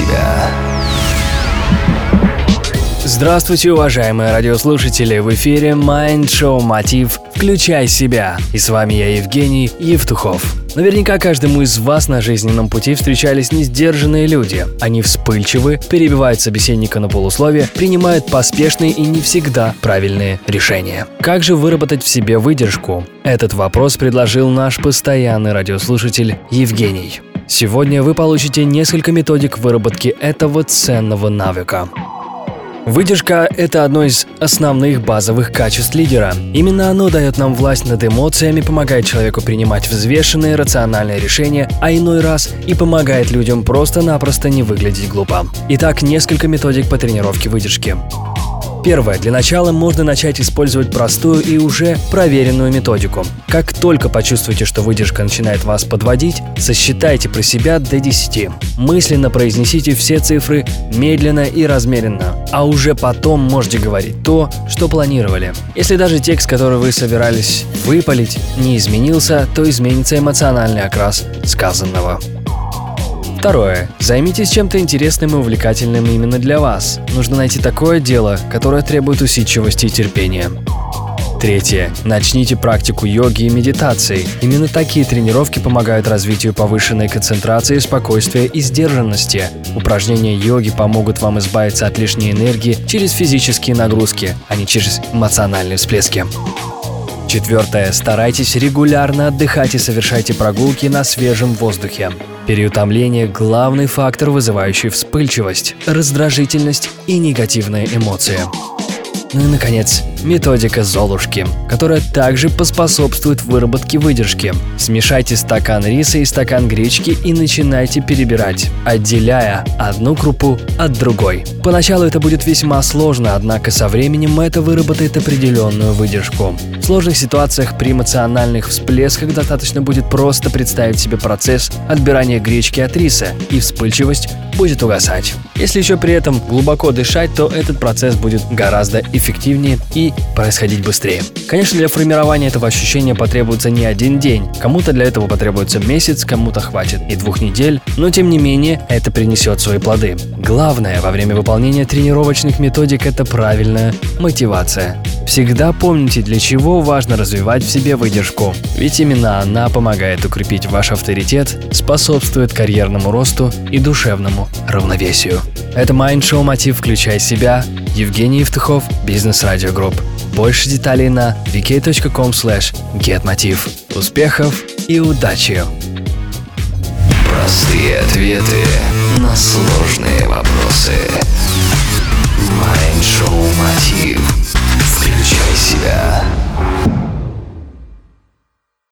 себя». Здравствуйте, уважаемые радиослушатели! В эфире Mind Show Мотив «Включай себя». И с вами я, Евгений Евтухов. Наверняка каждому из вас на жизненном пути встречались несдержанные люди. Они вспыльчивы, перебивают собеседника на полусловие, принимают поспешные и не всегда правильные решения. Как же выработать в себе выдержку? Этот вопрос предложил наш постоянный радиослушатель Евгений. Сегодня вы получите несколько методик выработки этого ценного навыка. Выдержка – это одно из основных базовых качеств лидера. Именно оно дает нам власть над эмоциями, помогает человеку принимать взвешенные, рациональные решения, а иной раз и помогает людям просто-напросто не выглядеть глупо. Итак, несколько методик по тренировке выдержки. Первое. Для начала можно начать использовать простую и уже проверенную методику. Как только почувствуете, что выдержка начинает вас подводить, сосчитайте про себя до 10. Мысленно произнесите все цифры медленно и размеренно, а уже потом можете говорить то, что планировали. Если даже текст, который вы собирались выпалить, не изменился, то изменится эмоциональный окрас сказанного. Второе. Займитесь чем-то интересным и увлекательным именно для вас. Нужно найти такое дело, которое требует усидчивости и терпения. Третье. Начните практику йоги и медитации. Именно такие тренировки помогают развитию повышенной концентрации, спокойствия и сдержанности. Упражнения йоги помогут вам избавиться от лишней энергии через физические нагрузки, а не через эмоциональные всплески. Четвертое. Старайтесь регулярно отдыхать и совершайте прогулки на свежем воздухе. Переутомление – главный фактор, вызывающий вспыльчивость, раздражительность и негативные эмоции. Ну и, наконец, методика Золушки, которая также поспособствует выработке выдержки. Смешайте стакан риса и стакан гречки и начинайте перебирать, отделяя одну крупу от другой. Поначалу это будет весьма сложно, однако со временем это выработает определенную выдержку. В сложных ситуациях при эмоциональных всплесках достаточно будет просто представить себе процесс отбирания гречки от риса, и вспыльчивость будет угасать. Если еще при этом глубоко дышать, то этот процесс будет гораздо эффективнее и происходить быстрее. Конечно, для формирования этого ощущения потребуется не один день. Кому-то для этого потребуется месяц, кому-то хватит и двух недель, но тем не менее это принесет свои плоды. Главное во время выполнения тренировочных методик – это правильная мотивация. Всегда помните, для чего важно развивать в себе выдержку. Ведь именно она помогает укрепить ваш авторитет, способствует карьерному росту и душевному равновесию. Это Mind Show Мотив «Включай себя». Евгений Евтухов, Бизнес Радио Групп. Больше деталей на vk.com slash getmotiv. Успехов и удачи! Простые ответы на сложные вопросы. Майншоу